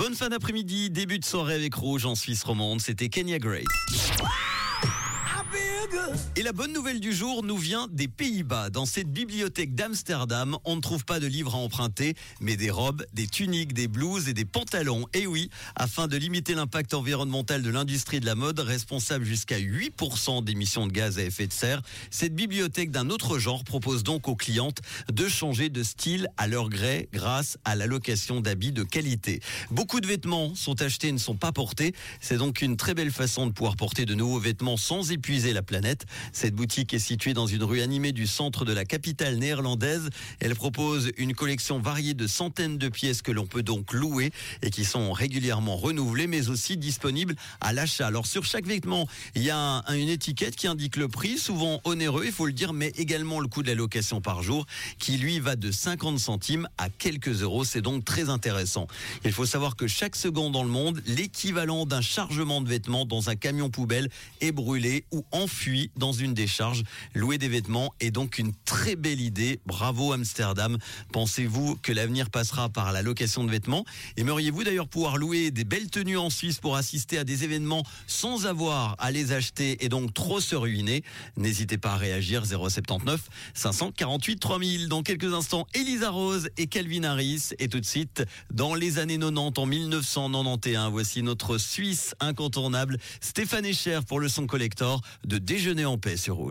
Bonne fin d'après-midi, début de soirée avec Rouge en Suisse romande, c'était Kenya Grace. Et la bonne nouvelle du jour nous vient des Pays-Bas. Dans cette bibliothèque d'Amsterdam, on ne trouve pas de livres à emprunter, mais des robes, des tuniques, des blouses et des pantalons. Et oui, afin de limiter l'impact environnemental de l'industrie de la mode, responsable jusqu'à 8% d'émissions de gaz à effet de serre, cette bibliothèque d'un autre genre propose donc aux clientes de changer de style à leur gré grâce à la location d'habits de qualité. Beaucoup de vêtements sont achetés et ne sont pas portés. C'est donc une très belle façon de pouvoir porter de nouveaux vêtements sans épuiser la planète. Cette boutique est située dans une rue animée du centre de la capitale néerlandaise. Elle propose une collection variée de centaines de pièces que l'on peut donc louer et qui sont régulièrement renouvelées, mais aussi disponibles à l'achat. Alors sur chaque vêtement, il y a une étiquette qui indique le prix, souvent onéreux, il faut le dire, mais également le coût de la location par jour, qui lui va de 50 centimes à quelques euros. C'est donc très intéressant. Il faut savoir que chaque seconde dans le monde, l'équivalent d'un chargement de vêtements dans un camion poubelle est brûlé ou enfui dans une décharge. Louer des vêtements est donc une très belle idée. Bravo Amsterdam. Pensez-vous que l'avenir passera par la location de vêtements? Aimeriez-vous d'ailleurs pouvoir louer des belles tenues en Suisse pour assister à des événements sans avoir à les acheter et donc trop se ruiner? N'hésitez pas à réagir 079 548 3000. Dans quelques instants, Elisa Rose et Calvin Harris. Et tout de suite, dans les années 90, en 1991, voici notre Suisse incontournable, Stéphane Echer pour le son collector de Déjeuner en paix sur Rouge.